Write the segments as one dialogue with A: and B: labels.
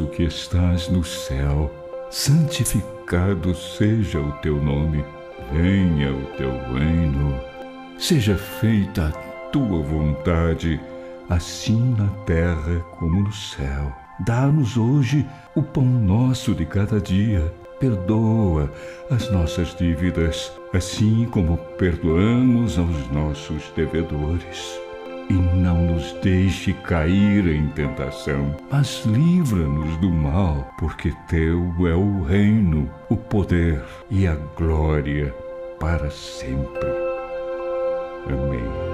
A: Nosso que estás no céu, santificado seja o teu nome. Venha o teu reino. Seja feita a tua vontade, assim na terra como no céu. Dá-nos hoje o pão nosso de cada dia. Perdoa as nossas dívidas, assim como perdoamos aos nossos devedores e não nos deixe cair em tentação, mas livra-nos do mal, porque teu é o reino, o poder e a glória para sempre. Amém.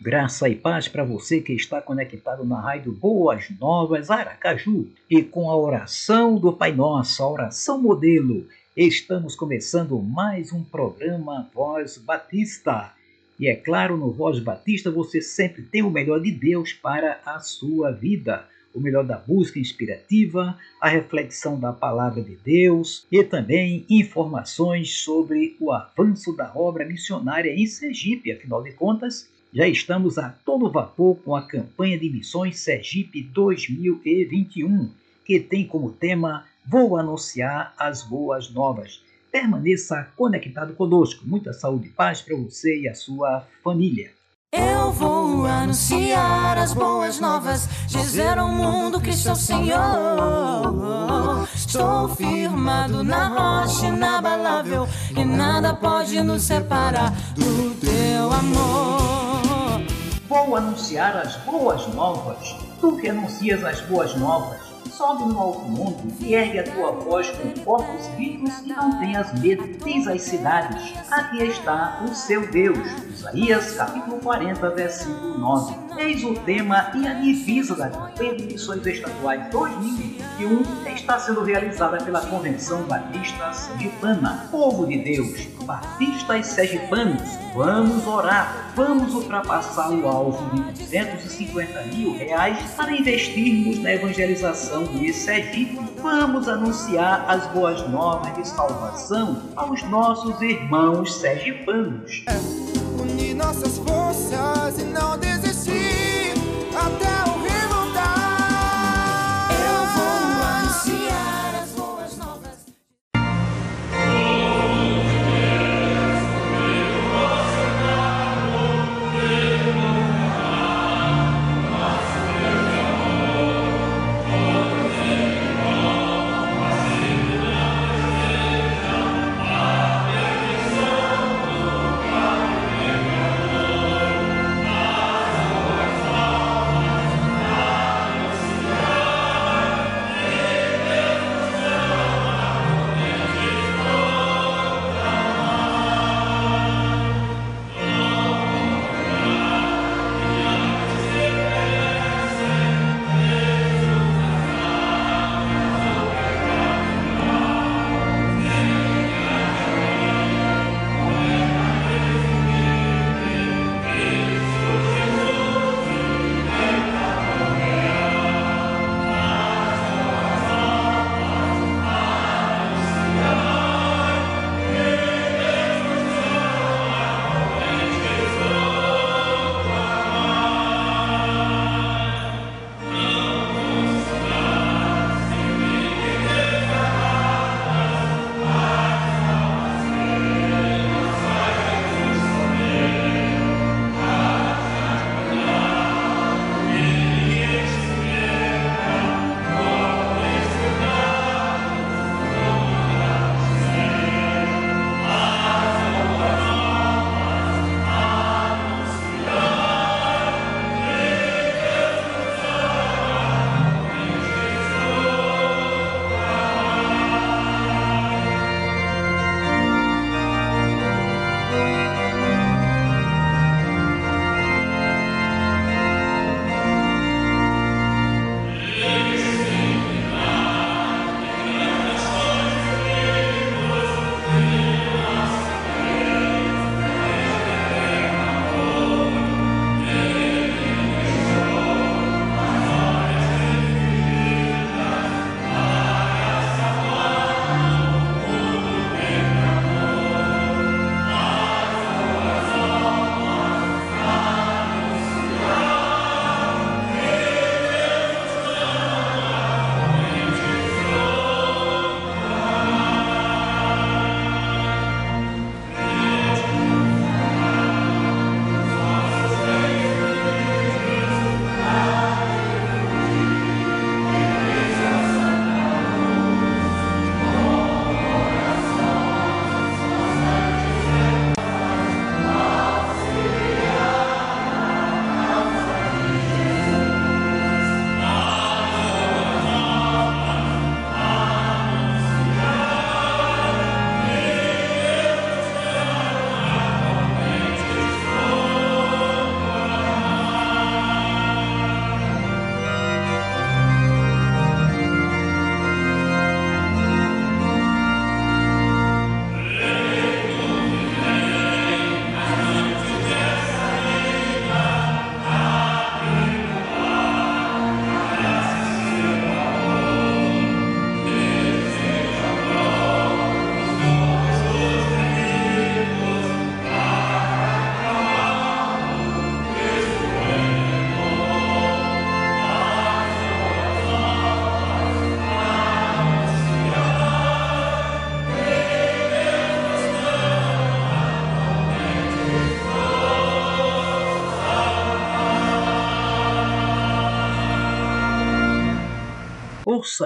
B: Graça e paz para você que está conectado na rádio Boas Novas Aracaju e com a oração do Pai Nosso, a oração modelo. Estamos começando mais um programa Voz Batista e é claro, no Voz Batista você sempre tem o melhor de Deus para a sua vida. O melhor da música inspirativa, a reflexão da palavra de Deus e também informações sobre o avanço da obra missionária em Sergipe. Afinal de contas, já estamos a todo vapor com a campanha de missões Sergipe 2021, que tem como tema Vou anunciar as boas novas permaneça conectado conosco. Muita saúde e paz para você e a sua família.
C: Eu vou anunciar as boas novas, dizer ao mundo que sou Senhor. Estou firmado na rocha inabalável e nada pode nos separar do teu amor.
B: Vou anunciar as boas novas. Tu que anuncias as boas novas sobe no alto mundo e ergue a tua voz com corpos vivos e não tenhas medo. Diz às cidades: Aqui está o seu Deus. Isaías capítulo 40, versículo 9. Eis o tema e a divisa da campanha de missões estaduais 2021 está sendo realizada pela Convenção Batista Sergipana. Povo de Deus, batistas sergipanos, vamos orar, vamos ultrapassar o alvo de 250 mil reais para investirmos na evangelização de Sergipe. Vamos anunciar as boas novas de salvação aos nossos irmãos sergipanos.
D: É, unir nossas forças e não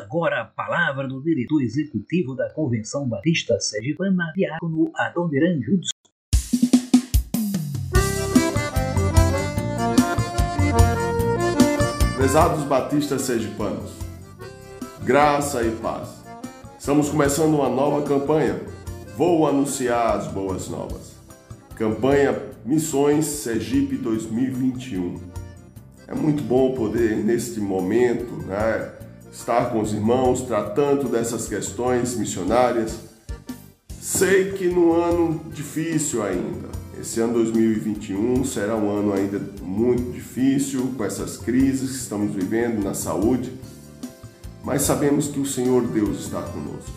B: agora a palavra do diretor executivo da Convenção Batista Sergipana, Diácono Adoniran Judson.
E: Prezados batistas sergipanos, graça e paz. Estamos começando uma nova campanha. Vou anunciar as boas novas. Campanha Missões Sergipe 2021. É muito bom poder, neste momento, né, estar com os irmãos tratando dessas questões missionárias. Sei que no ano difícil ainda, esse ano 2021 será um ano ainda muito difícil com essas crises que estamos vivendo na saúde, mas sabemos que o Senhor Deus está conosco.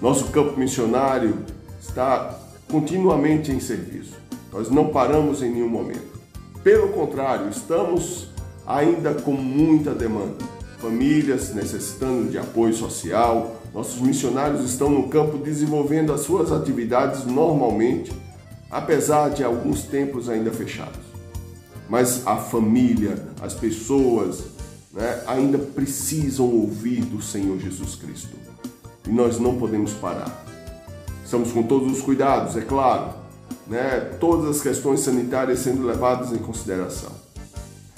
E: Nosso campo missionário está continuamente em serviço. Nós não paramos em nenhum momento. Pelo contrário, estamos ainda com muita demanda. Famílias necessitando de apoio social, nossos missionários estão no campo desenvolvendo as suas atividades normalmente apesar de alguns templos ainda fechados. Mas a família, as pessoas, né, ainda precisam ouvir do Senhor Jesus Cristo. E nós não podemos parar. Estamos com todos os cuidados, é claro, né, todas as questões sanitárias sendo levadas em consideração.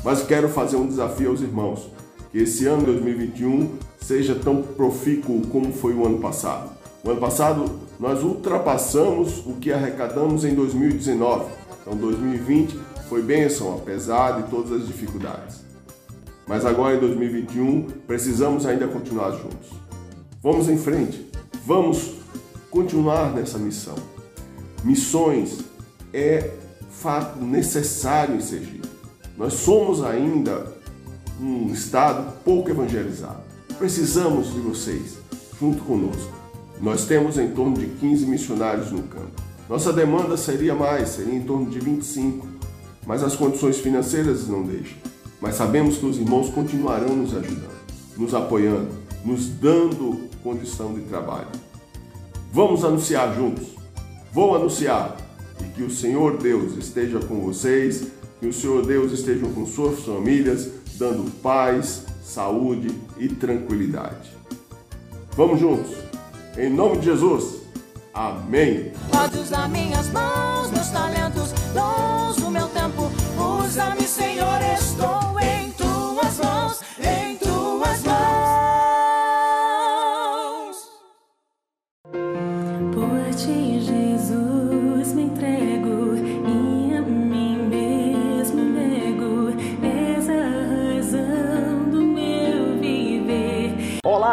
E: Mas quero fazer um desafio aos irmãos, que esse ano 2021 seja tão profícuo como foi o ano passado. O ano passado nós ultrapassamos o que arrecadamos em 2019. Então 2020 foi bênção, apesar de todas as dificuldades. Mas agora em 2021 precisamos ainda continuar juntos. Vamos em frente, vamos continuar nessa missão. Missões é fato necessário em Sergipe. Nós somos ainda um estado pouco evangelizado. Precisamos de vocês junto conosco. Nós temos em torno de 15 missionários no campo. Nossa demanda seria mais, seria em torno de 25, mas as condições financeiras não deixam. Mas sabemos que os irmãos continuarão nos ajudando, nos apoiando, nos dando condição de trabalho. Vamos anunciar juntos. Vou anunciar e que o Senhor Deus esteja com vocês, que o Senhor Deus esteja com suas famílias, dando paz, saúde e tranquilidade. Vamos juntos! Em nome de Jesus. Amém.
C: Minhas mãos, meus talentos, dons, o meu tempo. Usa-me, Senhor, estou em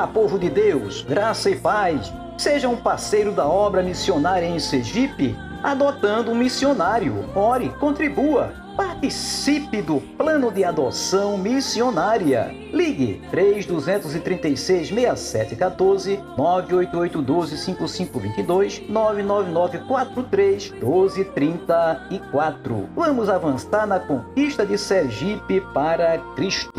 B: Povo de Deus, graça e paz. Seja um parceiro da obra missionária em Sergipe, adotando um missionário. Ore, contribua, participe do plano de adoção missionária. Ligue 3236 6714 988 12 5522 999 43 1234. Vamos avançar na conquista de Sergipe para Cristo.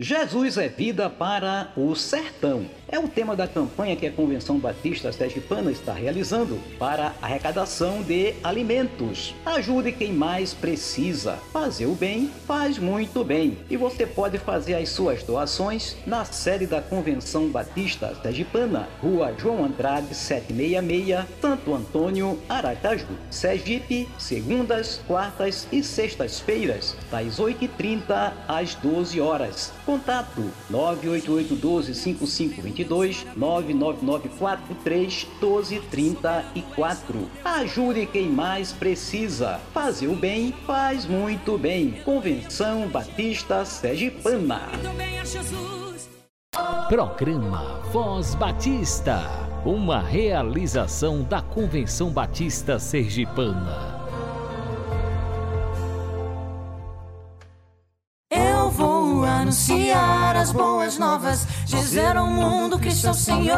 B: Jesus é vida para o sertão. É o tema da campanha que a Convenção Batista Sergipana está realizando para arrecadação de alimentos. Ajude quem mais precisa. Fazer o bem faz muito bem. E você pode fazer as suas doações na sede da Convenção Batista Sergipana, Rua João Andrade 766, Santo Antônio, Aracaju, Sergipe, segundas, quartas e sextas-feiras, das 8h30 às 12 horas. Contato 988125522 99943 1234. Ajude quem mais precisa. Fazer o bem faz muito bem. Convenção Batista Sergipana.
F: Programa Voz Batista, uma realização da Convenção Batista Sergipana.
C: Anunciar as boas novas, dizer ao mundo que sou Senhor.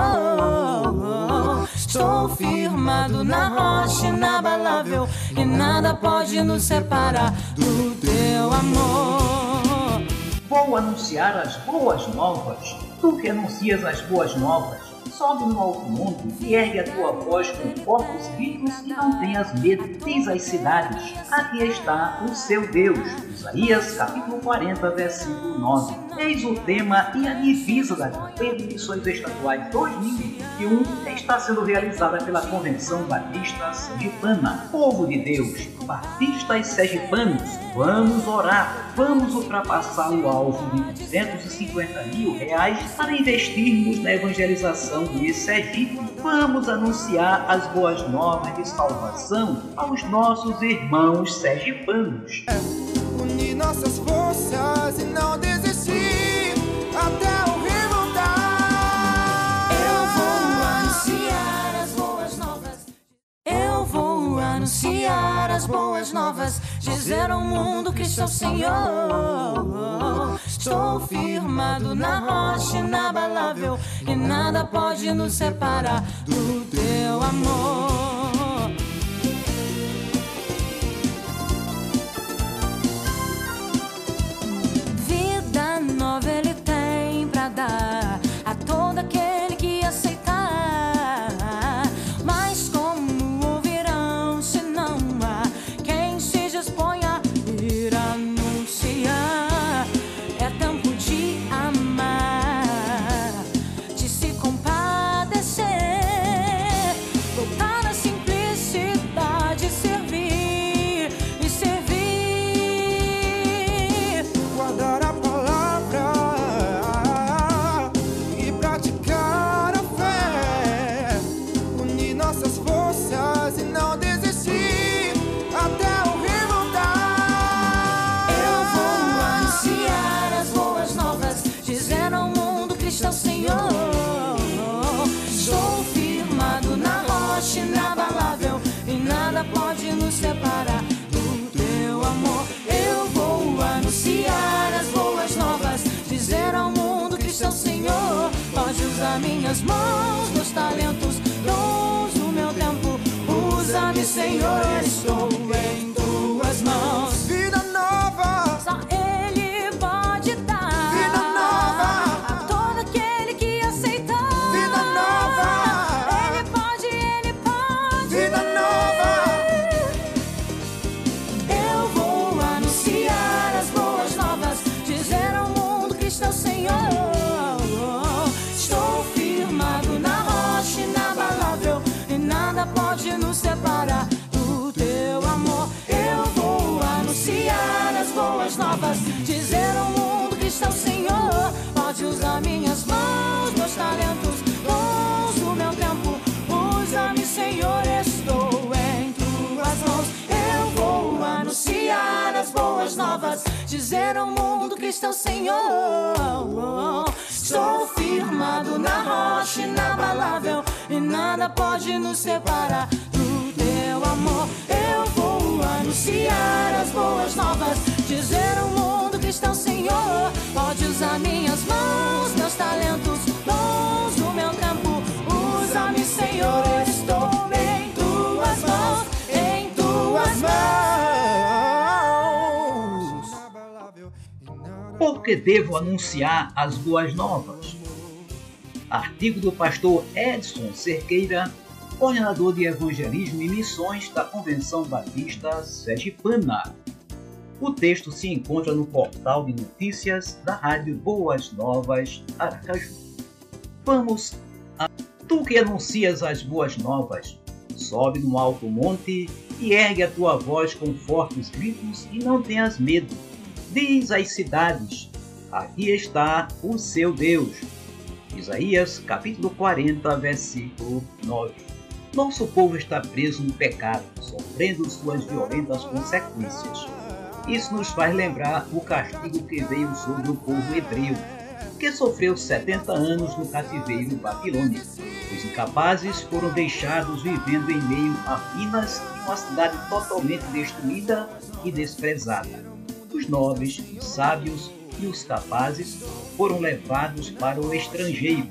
C: Estou firmado na rocha inabalável e nada pode nos separar do teu amor.
B: Vou anunciar as boas novas. Tu que anuncias as boas novas, Sobe no alto mundo e ergue a tua voz com fortes gritos e não tenhas medo. Diz às cidades: Aqui está o seu Deus. Isaías capítulo 40, versículo 9. Eis o tema e a divisa da campanha de missões estaduais 2021 está sendo realizada pela Convenção Batista Sergipana. Povo de Deus, batistas sergipanos, vamos orar, vamos ultrapassar o alvo de 250 mil reais para investirmos na evangelização do Sergipe. Vamos anunciar as boas novas de salvação aos nossos irmãos sergipanos.
D: Unir nossas forças e não desistir até o rei voltar.
C: Eu vou anunciar as boas novas. Eu vou anunciar as boas novas. Dizer ao mundo que sou Senhor. Estou firmado na rocha inabalável. E nada pode nos separar do teu amor. Minhas mãos, meus talentos, dons do meu tempo. Usa-me, Senhor, estou em dizer ao mundo que está o Senhor. Estou firmado na rocha inabalável e nada pode nos separar do teu amor. Eu vou anunciar as boas novas, dizer ao mundo que está o Senhor. Pode usar minhas mãos,
B: que devo anunciar as boas novas? Artigo do pastor Edson Cerqueira, coordenador de evangelismo e missões da Convenção Batista Sergipana. O texto se encontra no portal de notícias da Rádio Boas Novas Aracaju. Vamos a tu que anuncias as boas novas, sobe no alto monte e ergue a tua voz com fortes gritos e não tenhas medo. Diz às cidades: Aqui está o seu Deus. Isaías capítulo 40, versículo 9. Nosso povo está preso no pecado, sofrendo suas violentas consequências. Isso nos faz lembrar o castigo que veio sobre o povo hebreu, que sofreu 70 anos no cativeiro babilônico. Os incapazes foram deixados vivendo em meio a minas em uma cidade totalmente destruída e desprezada. Os nobres, os sábios e os capazes foram levados para o estrangeiro.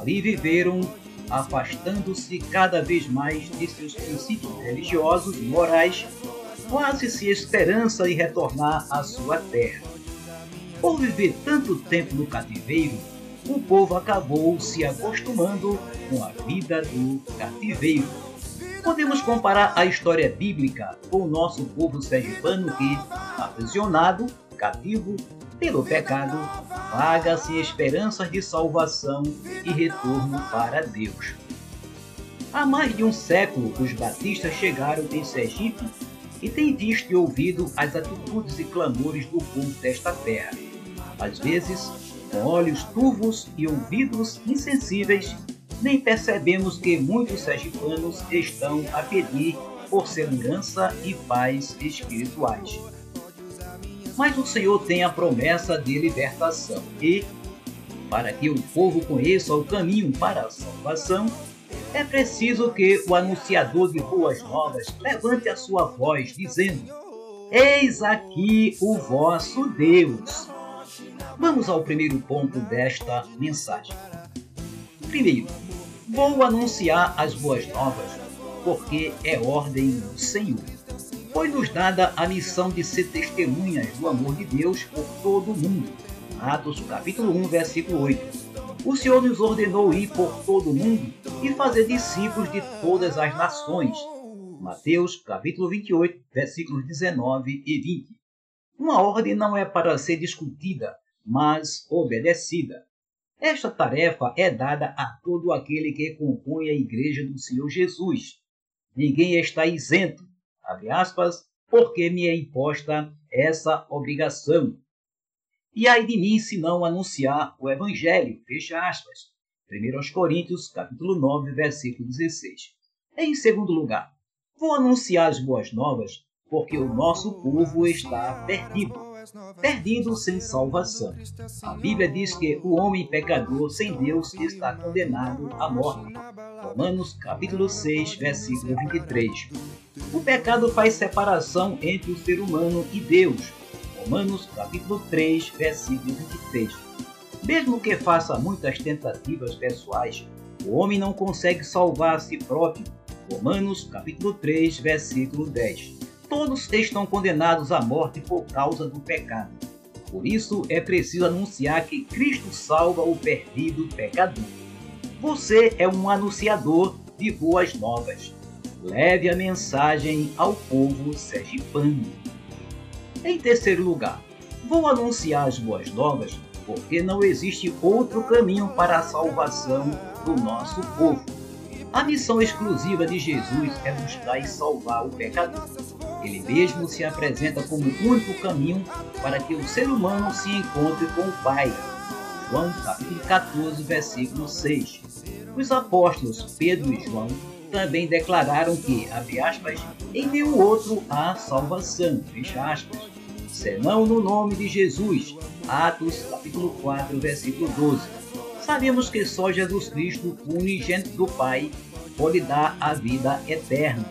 B: Ali viveram afastando-se cada vez mais de seus princípios religiosos e morais, quase se esperança de retornar à sua terra. Por viver tanto tempo no cativeiro, o povo acabou se acostumando com a vida do cativeiro. Podemos comparar a história bíblica com o nosso povo sergipano que, aprisionado, cativo pelo pecado, vaga-se esperanças de salvação e retorno para Deus. Há mais de um século, os batistas chegaram em Sergipe e têm visto e ouvido as atitudes e clamores do povo desta terra. Às vezes, com olhos turvos e ouvidos insensíveis, nem percebemos que muitos sergipanos estão a pedir por segurança e paz espirituais. Mas o Senhor tem a promessa de libertação e, para que o povo conheça o caminho para a salvação, é preciso que o anunciador de boas novas levante a sua voz, dizendo: Eis aqui o vosso Deus. Vamos ao primeiro ponto desta mensagem. Primeiro, vou anunciar as boas novas, porque é ordem do Senhor. Foi-nos dada a missão de ser testemunhas do amor de Deus por todo o mundo. Atos capítulo 1, versículo 8. O Senhor nos ordenou ir por todo o mundo e fazer discípulos de todas as nações. Mateus capítulo 28, versículos 19 e 20. Uma ordem não é para ser discutida, mas obedecida. Esta tarefa é dada a todo aquele que compõe a igreja do Senhor Jesus. Ninguém está isento, abre aspas, porque me é imposta essa obrigação. E ai de mim se não anunciar o evangelho, fecha aspas. 1 Coríntios, capítulo 9, versículo 16. Em segundo lugar, vou anunciar as boas novas porque o nosso povo está perdido, perdido sem salvação. A Bíblia diz que o homem pecador sem Deus está condenado à morte. Romanos capítulo 6, versículo 23. O pecado faz separação entre o ser humano e Deus. Romanos capítulo 3, versículo 23. Mesmo que faça muitas tentativas pessoais, o homem não consegue salvar a si próprio. Romanos capítulo 3, versículo 10 todos estão condenados à morte por causa do pecado. Por isso é preciso anunciar que Cristo salva o perdido pecador. Você é um anunciador de boas novas. Leve a mensagem ao povo sergipano. Em terceiro lugar, vou anunciar as boas novas porque não existe outro caminho para a salvação do nosso povo. A missão exclusiva de Jesus é buscar e salvar o pecador. Ele mesmo se apresenta como o único caminho para que o ser humano se encontre com o Pai. João capítulo 14, versículo 6. Os apóstolos Pedro e João também declararam que, abre aspas, em nenhum outro há salvação, fecha aspas, senão no nome de Jesus. Atos capítulo 4, versículo 12. Sabemos que só Jesus Cristo, unigênito do Pai, pode dar a vida eterna.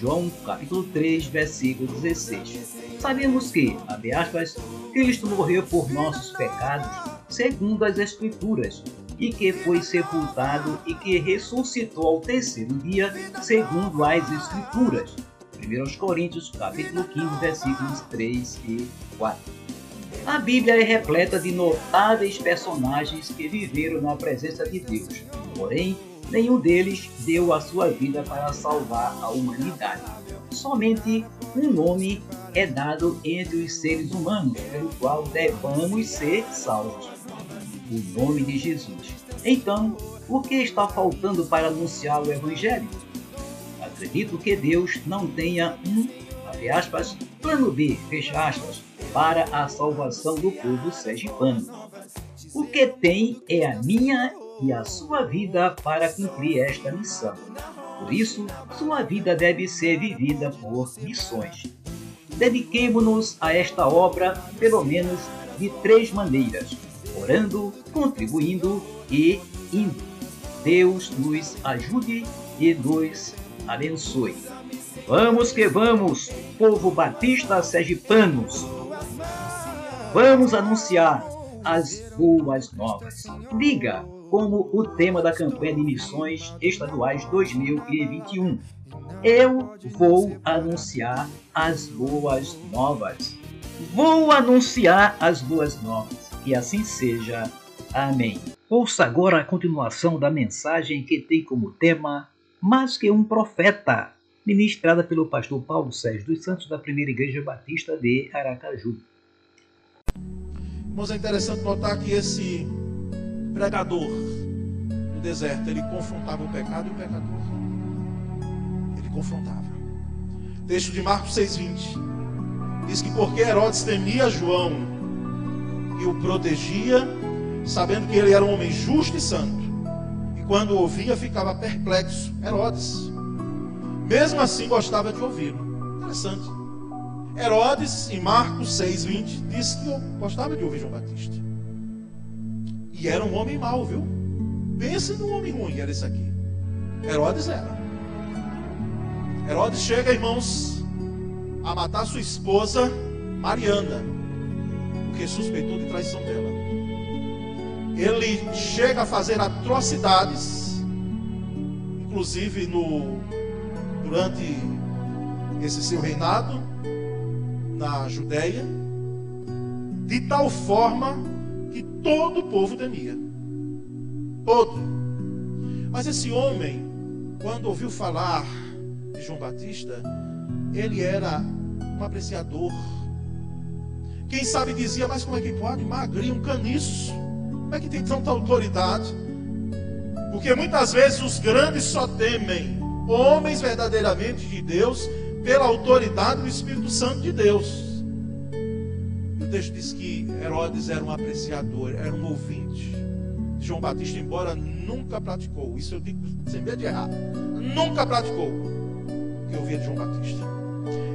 B: João capítulo 3, versículo 16. Sabemos que, abre aspas, Cristo morreu por nossos pecados, segundo as Escrituras, e que foi sepultado e que ressuscitou ao terceiro dia, segundo as Escrituras. 1 Coríntios capítulo 15, versículos 3 e 4. A Bíblia é repleta de notáveis personagens que viveram na presença de Deus, porém nenhum deles deu a sua vida para salvar a humanidade. Somente um nome é dado entre os seres humanos, pelo qual devamos ser salvos: o nome de Jesus. Então, o que está faltando para anunciar o Evangelho? Acredito que Deus não tenha um, abre aspas, plano B, fecha aspas, para a salvação do povo sergipano. O que tem é a minha e a sua vida para cumprir esta missão. Por isso, sua vida deve ser vivida por missões. Dediquemo-nos a esta obra pelo menos de três maneiras: orando, contribuindo e indo. Deus nos ajude e nos abençoe. Vamos que vamos, povo batista sergipanos! Vamos anunciar as boas novas. Diga como o tema da campanha de missões estaduais 2021. Eu vou anunciar as boas novas. Vou anunciar as boas novas. Que assim seja. Amém. Ouça agora a continuação da mensagem que tem como tema Mais que um profeta, ministrada pelo pastor Paulo Sérgio dos Santos da Primeira Igreja Batista de Aracaju.
G: Irmãos, é interessante notar que esse pregador no deserto, ele confrontava o pecado e o pecador. Ele confrontava. Texto de Marcos 6,20 diz que porque Herodes temia João e o protegia, sabendo que ele era um homem justo e santo, e quando ouvia ficava perplexo. Herodes, mesmo assim, gostava de ouvi-lo. Interessante. Herodes, em Marcos 6,20, disse que gostava de ouvir João Batista. E era um homem mau, viu? Pense num homem ruim, era esse aqui. Herodes era. Herodes chega, irmãos, a matar sua esposa, Mariana, porque suspeitou de traição dela. Ele chega a fazer atrocidades, inclusive no durante esse seu reinado na Judéia, de tal forma todo o povo temia. Todo. Mas esse homem, quando ouviu falar de João Batista, ele era um apreciador. Quem sabe dizia, mas como é que pode? Magrinho, um caniço. Como é que tem tanta autoridade? Porque muitas vezes os grandes só temem homens verdadeiramente de Deus pela autoridade do Espírito Santo de Deus. Texto diz que Herodes era um apreciador, era um ouvinte. João Batista, embora nunca praticou, isso eu digo sem medo de errar, nunca praticou o que ouvia de João Batista.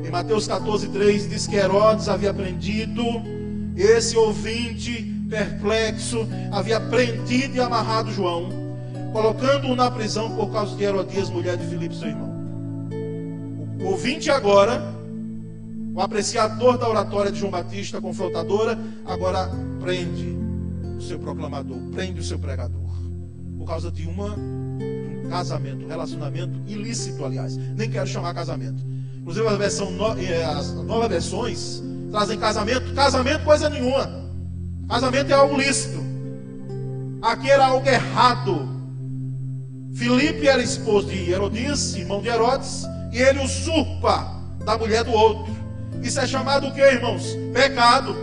G: Em Mateus 14, 3 diz que Herodes havia prendido esse ouvinte perplexo, havia prendido e amarrado João, colocando-o na prisão por causa de Herodias, mulher de Filipe, seu irmão. O ouvinte agora, o apreciador da oratória de João Batista, confrontadora, agora prende o seu proclamador, prende o seu pregador, por causa de uma de um casamento, relacionamento ilícito, aliás. Nem quero chamar casamento. Inclusive a versão no, eh, as novas versões trazem casamento, casamento coisa nenhuma. Casamento é algo lícito. Aqui era algo errado. Filipe era esposo de Herodias, irmão de Herodes, e ele usurpa da mulher do outro. Isso é chamado o que, irmãos? Pecado.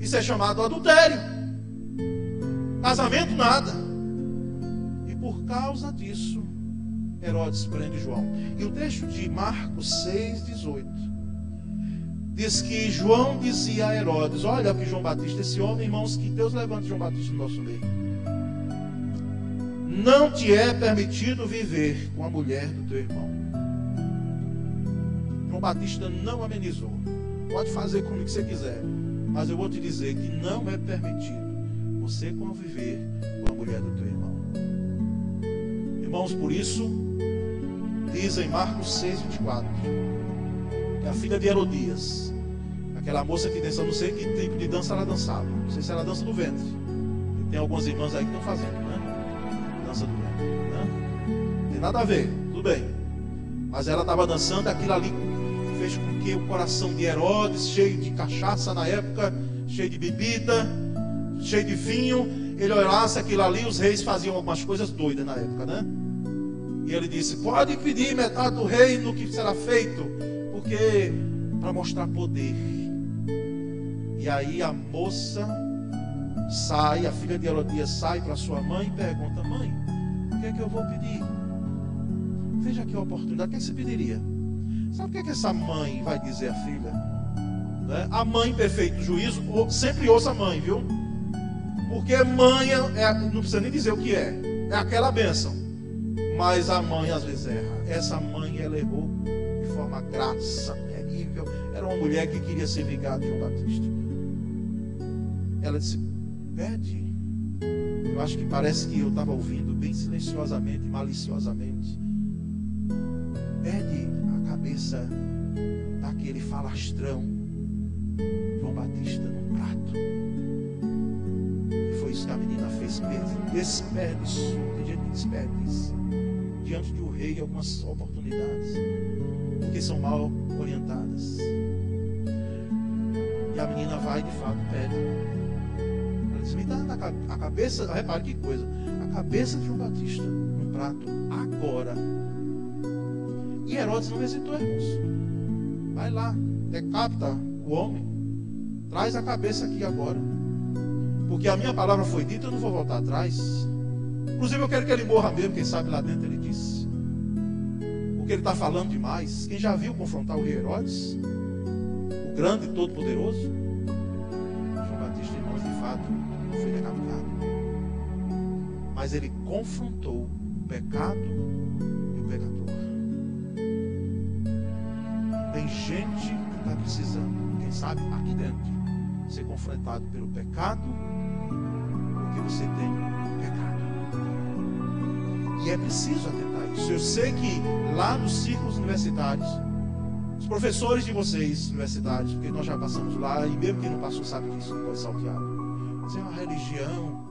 G: Isso é chamado adultério. Casamento nada. E por causa disso, Herodes prende João. E o texto de Marcos 6,18 diz que João dizia a Herodes: Olha que João Batista, esse homem, irmãos, que Deus levante João Batista no nosso meio. Não te é permitido viver com a mulher do teu irmão. João Batista não amenizou. Pode fazer como que você quiser. Mas eu vou te dizer que não é permitido você conviver com a mulher do teu irmão. Irmãos, por isso, diz em Marcos 6, 24, que a filha de Herodias, aquela moça que dança, não sei que tipo de dança ela dançava, não sei se era dança do ventre. E tem algumas irmãs aí que estão fazendo, né? Dança do ventre, né? Não tem nada a ver, tudo bem. Mas ela estava dançando, aquilo ali fez com que o coração de Herodes, cheio de cachaça na época, cheio de bebida, cheio de vinho, ele olhasse aquilo ali, os reis faziam algumas coisas doidas na época, né? E ele disse: Pode pedir metade do reino que será feito, porque para mostrar poder. E aí a moça sai, a filha de Herodias sai para sua mãe e pergunta: Mãe, o que é que eu vou pedir? Veja a oportunidade, o que, é que você pediria? Sabe o que, é que essa mãe vai dizer à filha? Né? A mãe, perfeito juízo, sempre ouça a mãe, viu? Porque mãe é, não precisa nem dizer o que é, é aquela bênção. Mas a mãe às vezes erra. Essa mãe ela errou de forma graça, terrível. Era uma mulher que queria ser vingada de João Batista. Ela disse: Pede. Eu acho que parece que eu estava ouvindo bem silenciosamente, maliciosamente. Cabeça daquele falastrão, João Batista, num prato. E foi isso que a menina fez. Desperdiçou. Tem gente que desperdiça diante de um rei algumas oportunidades, porque são mal orientadas. E a menina vai de fato pede. Ela Herodes. Me dá a cabeça, repare que coisa, a cabeça de João Batista no prato agora. E Herodes não hesitou, irmãos. Vai lá, decapita o homem, traz a cabeça aqui agora. Porque a minha palavra foi dita, eu não vou voltar atrás. Inclusive, eu quero que ele morra mesmo, quem sabe lá dentro ele disse. Porque ele está falando demais. Quem já viu confrontar o rei Herodes? O grande e todo-poderoso? João Batista, irmãos, de fato, foi decapitado. Mas ele confrontou o pecado Gente que está precisando, quem sabe, aqui dentro, ser confrontado pelo pecado, porque você tem pecado. E é preciso atentar isso. Eu sei que lá nos círculos universitários, os professores de vocês, universitários, porque nós já passamos lá, e mesmo quem não passou sabe disso, não pode saltear. Mas é uma religião,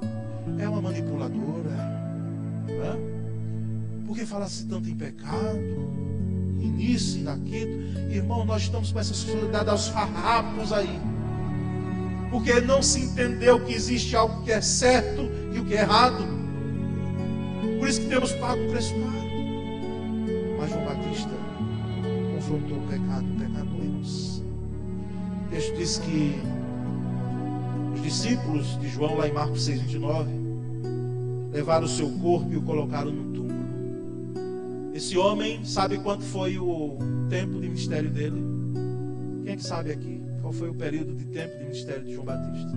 G: é uma manipuladora. Né? Porque fala-se tanto em pecado, nisso e naquilo. Irmão, nós estamos com essa sociedade aos farrapos aí. Porque não se entendeu que existe algo que é certo e o que é errado. Por isso que temos pago um preço caro. Mas João Batista confrontou o pecado, o pecado em nós. O texto diz que os discípulos de João, lá em Marcos 6, 29, levaram o seu corpo e o colocaram no túmulo. Esse homem, sabe quanto foi o tempo de mistério dele? Quem é que sabe aqui? Qual foi o período de tempo de mistério de João Batista?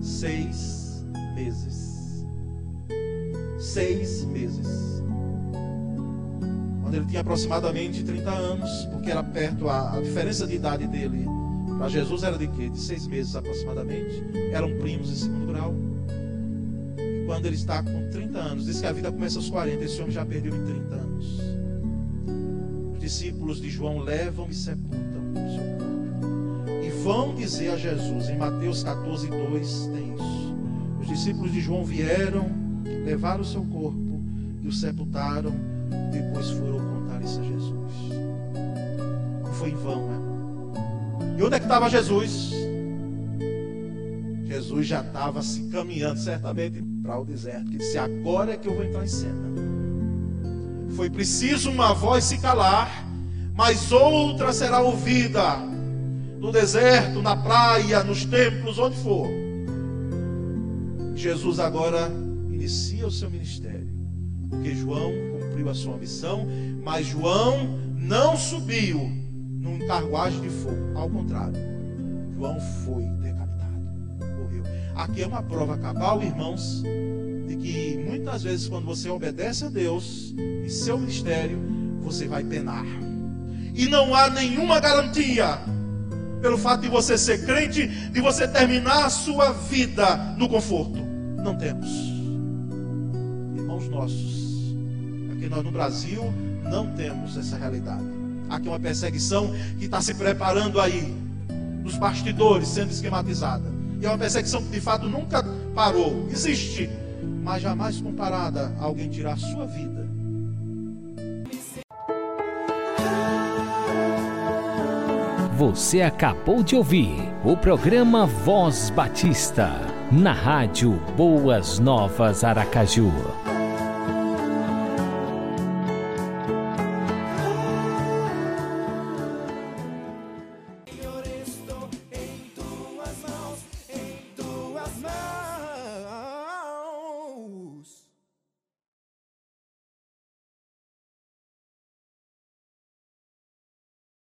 G: Seis meses seis meses. Quando ele tinha aproximadamente 30 anos, porque era perto, a, a diferença de idade dele para Jesus era de quê? De seis meses aproximadamente. Eram primos em segundo grau. Quando ele está com 30 anos, diz que a vida começa aos 40, esse homem já perdeu em 30 anos. Os discípulos de João levam e sepultam o seu corpo. E vão dizer a Jesus, em Mateus 14, 2, tem isso. Os discípulos de João vieram levaram o seu corpo e o sepultaram. Depois foram contar isso a Jesus. Não foi em vão, né? E onde é que estava Jesus? Jesus já estava se caminhando certamente para o deserto. Que disse: Agora é que eu vou entrar em cena. Foi preciso uma voz se calar, mas outra será ouvida no deserto, na praia, nos templos, onde for. Jesus agora inicia o seu ministério. Porque João cumpriu a sua missão, mas João não subiu num carruagem de fogo. Ao contrário, João foi Aqui é uma prova cabal, irmãos, de que muitas vezes quando você obedece a Deus e seu ministério, você vai penar. E não há nenhuma garantia pelo fato de você ser crente, de você terminar a sua vida no conforto. Não temos nossos. Aqui nós no Brasil não temos essa realidade. Aqui é uma perseguição que está se preparando aí, nos bastidores, sendo esquematizada. É uma perseguição que de fato nunca parou. Existe, mas jamais comparada a alguém tirar a sua vida.
F: Você acabou de ouvir o programa Voz Batista, na rádio Boas Novas Aracaju.